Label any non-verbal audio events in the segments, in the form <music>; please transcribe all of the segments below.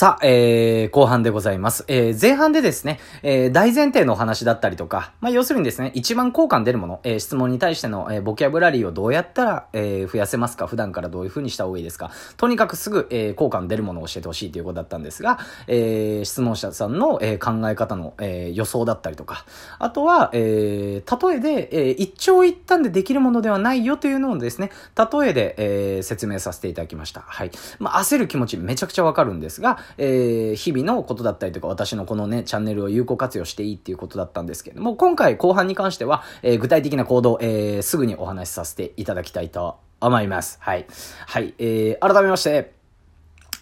さあ、えー、後半でございます。えー、前半でですね、えー、大前提のお話だったりとか、まあ、要するにですね、一番効果の出るもの、えー、質問に対しての、えー、ボキャブラリーをどうやったら、えー、増やせますか普段からどういう風にした方がいいですかとにかくすぐ、えー、効果の出るものを教えてほしいということだったんですが、えー、質問者さんの、えー、考え方の、えー、予想だったりとか、あとは、えー、例えで、えー、一長一短でできるものではないよというのをですね、例えで、えー、説明させていただきました。はい。まあ、焦る気持ちめちゃくちゃわかるんですが、えー、日々のことだったりとか、私のこのね、チャンネルを有効活用していいっていうことだったんですけれども、今回後半に関しては、えー、具体的な行動、えー、すぐにお話しさせていただきたいと思います。はい。はい、えー、改めまして、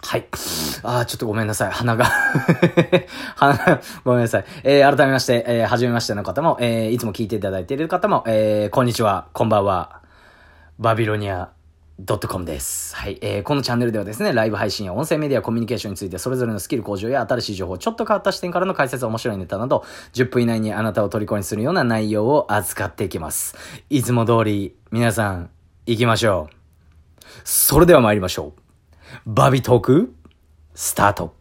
はい。ああ、ちょっとごめんなさい。鼻が <laughs> 鼻、ごめんなさい。えー、改めまして、えー、はじめましての方も、えー、いつも聞いていただいている方も、えー、こんにちは、こんばんは。バビロニア .com です。はい。えー、このチャンネルではですね、ライブ配信や音声メディア、コミュニケーションについてそれぞれのスキル向上や新しい情報、ちょっと変わった視点からの解説、面白いネタなど、10分以内にあなたを虜にするような内容を扱っていきます。いつも通り、皆さん、行きましょう。それでは参りましょう。バビトーク、スタート。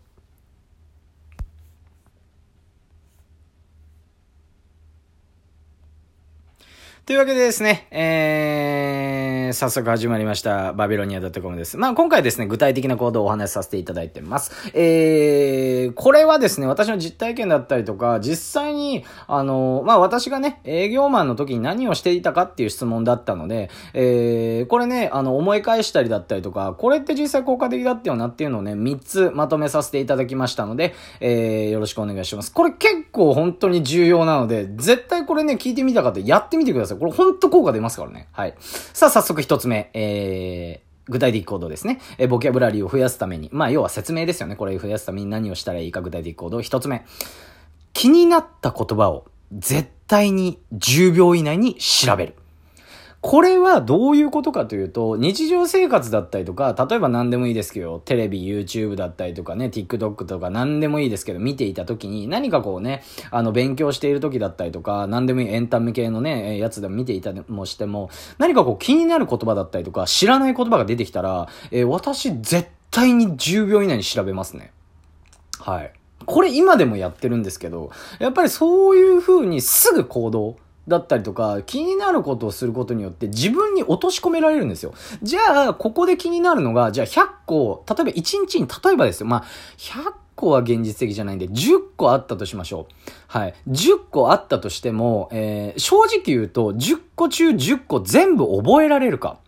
というわけでですね、えー、早速始まりました、バビロニア .com です。まあ、今回ですね、具体的な行動をお話しさせていただいてます。えー、これはですね、私の実体験だったりとか、実際に、あの、まあ、私がね、営業マンの時に何をしていたかっていう質問だったので、えー、これね、あの、思い返したりだったりとか、これって実際効果的だったよなっていうのをね、3つまとめさせていただきましたので、えー、よろしくお願いします。これ結構本当に重要なので、絶対これね、聞いてみたかったやってみてください。これほんと効果出ますからね。はい。さあ、早速一つ目。えー、具体的行動ですね。えボキャブラリーを増やすために。まあ、要は説明ですよね。これ増やすために何をしたらいいか具体的行動。一つ目。気になった言葉を絶対に10秒以内に調べる。これはどういうことかというと、日常生活だったりとか、例えば何でもいいですけど、テレビ、YouTube だったりとかね、TikTok とか何でもいいですけど、見ていた時に、何かこうね、あの、勉強している時だったりとか、何でもいいエンタメ系のね、やつでも見ていたもしても、何かこう気になる言葉だったりとか、知らない言葉が出てきたら、えー、私絶対に10秒以内に調べますね。はい。これ今でもやってるんですけど、やっぱりそういう風にすぐ行動、だったりとか、気になることをすることによって自分に落とし込められるんですよ。じゃあ、ここで気になるのが、じゃあ100個、例えば1日に、例えばですよ、まあ、100個は現実的じゃないんで、10個あったとしましょう。はい。10個あったとしても、えー、正直言うと、10個中10個全部覚えられるか。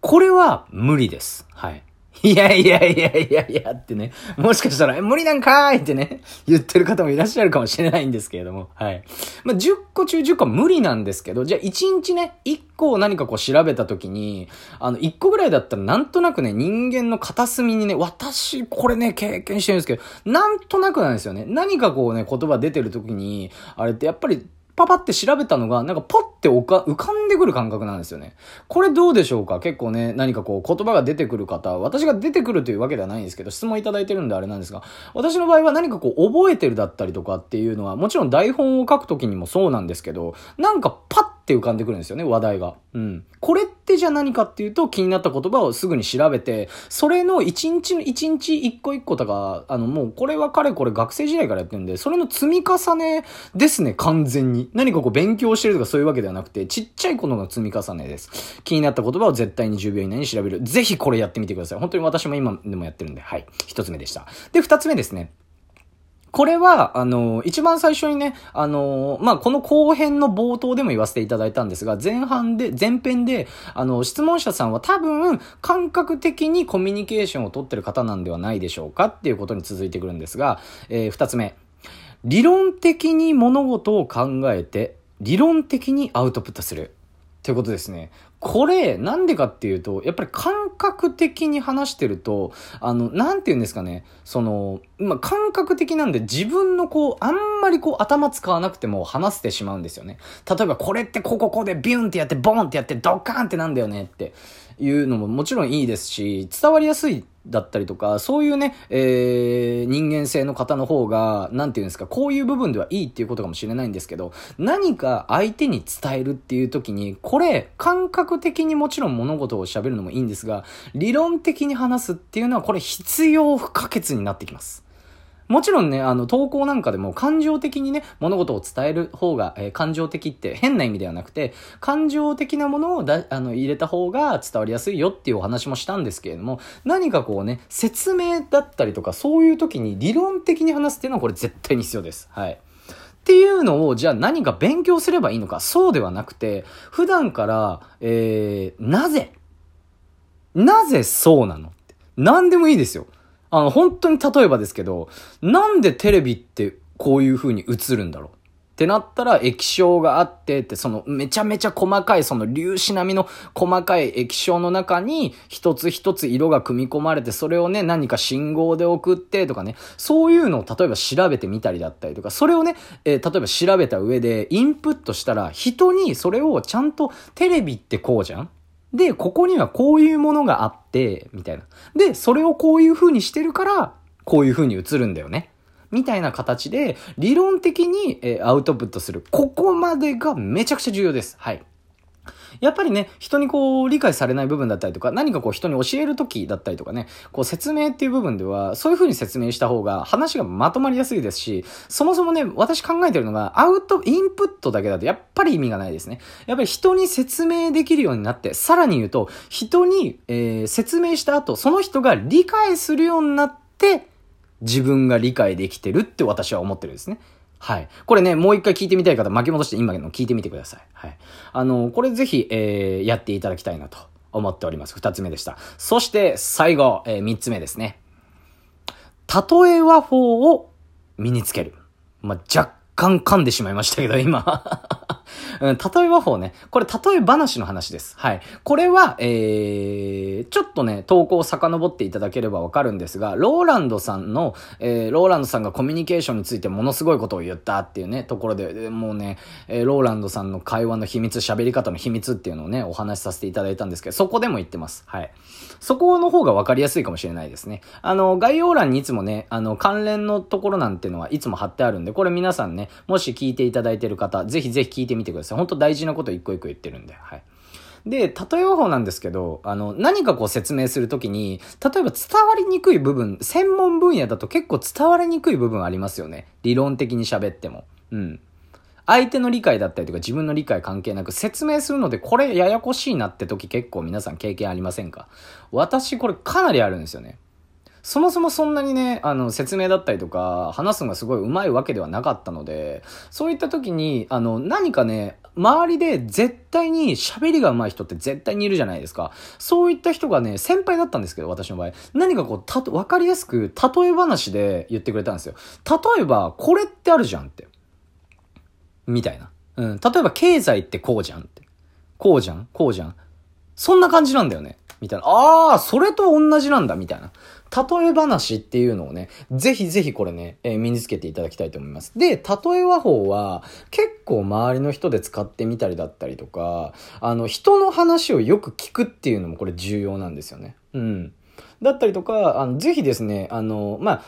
これは無理です。はい。いやいやいやいやいやってね、もしかしたら、無理なんかーいってね、言ってる方もいらっしゃるかもしれないんですけれども、はい。まあ、10個中10個無理なんですけど、じゃあ1日ね、1個を何かこう調べた時に、あの、1個ぐらいだったらなんとなくね、人間の片隅にね、私、これね、経験してるんですけど、なんとなくなんですよね。何かこうね、言葉出てる時に、あれってやっぱり、パパって調べたのが、なんかポって浮かんでくる感覚なんですよね。これどうでしょうか？結構ね、何かこう言葉が出てくる方、私が出てくるというわけではないんですけど、質問いただいてるんであれなんですが、私の場合は何かこう覚えてるだったりとかっていうのは、もちろん台本を書くときにもそうなんですけど、なんかパって浮かんでくるんですよね、話題が。うん。これってじゃあ何かっていうと、気になった言葉をすぐに調べて、それの一日の一日一個一個とか、あのもうこれはかれこれ学生時代からやってるんで、それの積み重ねですね、完全に。何かこう勉強してるとかそういうわけではなくて、ちっちゃいことの積み重ねです。気になった言葉を絶対に10秒以内に調べる。ぜひこれやってみてください。本当に私も今でもやってるんで、はい。一つ目でした。で、二つ目ですね。これは、あの、一番最初にね、あの、まあ、この後編の冒頭でも言わせていただいたんですが、前半で、前編で、あの、質問者さんは多分、感覚的にコミュニケーションを取ってる方なんではないでしょうかっていうことに続いてくるんですが、えー、二つ目。理論的に物事を考えて、理論的にアウトプットする。ということですね。これ、なんでかっていうと、やっぱり感覚的に話してると、あの、なんて言うんですかね、その、まあ、感覚的なんで自分のこう、あんまりこう頭使わなくても話せてしまうんですよね。例えばこれってこここでビュンってやってボンってやってドカーンってなんだよねっていうのももちろんいいですし、伝わりやすいだったりとか、そういうね、えー、人間性の方の方が、なんていうんですか、こういう部分ではいいっていうことかもしれないんですけど、何か相手に伝えるっていう時に、これ、感覚的にもちろん物事を喋るのもいいんですが、理論的に話すっていうのは、これ必要不可欠になってきます。もちろんね、あの、投稿なんかでも感情的にね、物事を伝える方が、えー、感情的って変な意味ではなくて、感情的なものをだ、あの、入れた方が伝わりやすいよっていうお話もしたんですけれども、何かこうね、説明だったりとか、そういう時に理論的に話すっていうのはこれ絶対に必要です。はい。っていうのを、じゃあ何か勉強すればいいのか、そうではなくて、普段から、えー、なぜなぜそうなのって。何でもいいですよ。あの、本当に例えばですけど、なんでテレビってこういう風に映るんだろうってなったら液晶があってって、そのめちゃめちゃ細かい、その粒子並みの細かい液晶の中に一つ一つ色が組み込まれて、それをね、何か信号で送ってとかね、そういうのを例えば調べてみたりだったりとか、それをね、えー、例えば調べた上でインプットしたら、人にそれをちゃんとテレビってこうじゃんで、ここにはこういうものがあって、みたいな。で、それをこういう風にしてるから、こういう風に映るんだよね。みたいな形で、理論的に、えアウトプットする。ここまでがめちゃくちゃ重要です。はい。やっぱりね、人にこう理解されない部分だったりとか、何かこう人に教える時だったりとかね、こう説明っていう部分では、そういう風に説明した方が話がまとまりやすいですし、そもそもね、私考えてるのが、アウト、インプットだけだとやっぱり意味がないですね。やっぱり人に説明できるようになって、さらに言うと、人に、えー、説明した後、その人が理解するようになって、自分が理解できてるって私は思ってるんですね。はい。これね、もう一回聞いてみたい方、巻き戻して今の聞いてみてください。はい。あの、これぜひ、えー、やっていただきたいなと思っております。二つ目でした。そして、最後、えー、三つ目ですね。例え和法を身につける。まあ、若干噛んでしまいましたけど、今うん、例え話法ね。これ例え話の話です。はい。これは、えー、ちょっとね、投稿を遡っていただければわかるんですが、ローランドさんの、えー、ローランドさんがコミュニケーションについてものすごいことを言ったっていうね、ところで、もうね、えー、ローランドさんの会話の秘密、喋り方の秘密っていうのをね、お話しさせていただいたんですけど、そこでも言ってます。はい。そこの方がわかりやすいかもしれないですね。あの、概要欄にいつもね、あの、関連のところなんてのはいつも貼ってあるんで、これ皆さんね、もし聞いていただいてる方、ぜひぜひ聞いてみてください。本当大事なこと一個一個言ってるんで、はい。で、例え話法なんですけど、あの、何かこう説明するときに、例えば伝わりにくい部分、専門分野だと結構伝わりにくい部分ありますよね。理論的に喋っても。うん。相手の理解だったりとか自分の理解関係なく説明するのでこれややこしいなって時結構皆さん経験ありませんか？私これかなりあるんですよね。そもそもそんなにね、あの、説明だったりとか、話すのがすごい上手いわけではなかったので、そういった時に、あの、何かね、周りで絶対に喋りが上手い人って絶対にいるじゃないですか。そういった人がね、先輩だったんですけど、私の場合。何かこう、たと、わかりやすく、例え話で言ってくれたんですよ。例えば、これってあるじゃんって。みたいな。うん。例えば、経済ってこうじゃんって。こうじゃんこうじゃんそんな感じなんだよね。みたいな。ああ、それと同じなんだ、みたいな。例え話っていうのをね、ぜひぜひこれね、えー、身につけていただきたいと思います。で、例え話法は結構周りの人で使ってみたりだったりとか、あの、人の話をよく聞くっていうのもこれ重要なんですよね。うん。だったりとか、あの、ぜひですね、あの、まあ、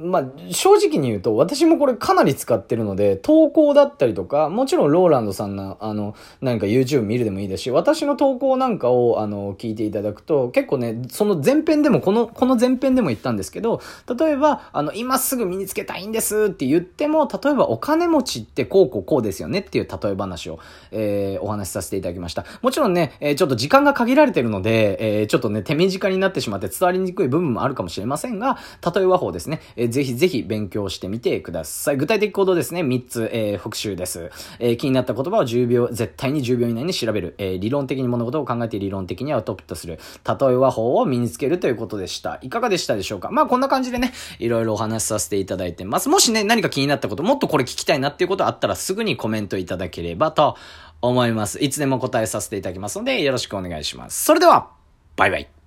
まあ、正直に言うと、私もこれかなり使ってるので、投稿だったりとか、もちろんローランドさんの、あの、何か YouTube 見るでもいいですし、私の投稿なんかを、あの、聞いていただくと、結構ね、その前編でも、この、この前編でも言ったんですけど、例えば、あの、今すぐ身につけたいんですって言っても、例えばお金持ちってこうこうこうですよねっていう例え話を、えー、お話しさせていただきました。もちろんね、えー、ちょっと時間が限られてるので、えー、ちょっとね、手短になってしまって伝わりにくい部分もあるかもしれませんが、例え話法ですね。えーぜひぜひ勉強してみてください。具体的行動ですね、3つ、えー、復習です。えー、気になった言葉を10秒、絶対に10秒以内に調べる。え、理論的に物事を考えて理論的にアウトプットする。例え話法を身につけるということでした。いかがでしたでしょうか？まあこんな感じでね、いろいろお話しさせていただいてます。もしね、何か気になったこと、もっとこれ聞きたいなっていうことあったらすぐにコメントいただければと思います。いつでも答えさせていただきますので、よろしくお願いします。それでは、バイバイ。